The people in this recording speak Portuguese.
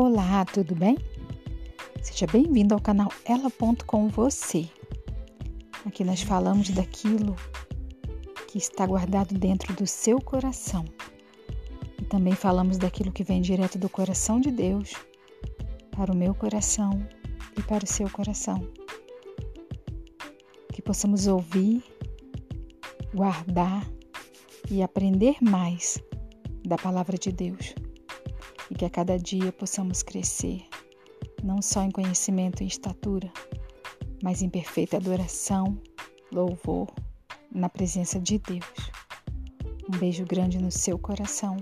Olá, tudo bem? Seja bem-vindo ao canal Ela Ponto com você. Aqui nós falamos daquilo que está guardado dentro do seu coração. E também falamos daquilo que vem direto do coração de Deus para o meu coração e para o seu coração. Que possamos ouvir, guardar e aprender mais da palavra de Deus que a cada dia possamos crescer, não só em conhecimento e estatura, mas em perfeita adoração, louvor na presença de Deus. Um beijo grande no seu coração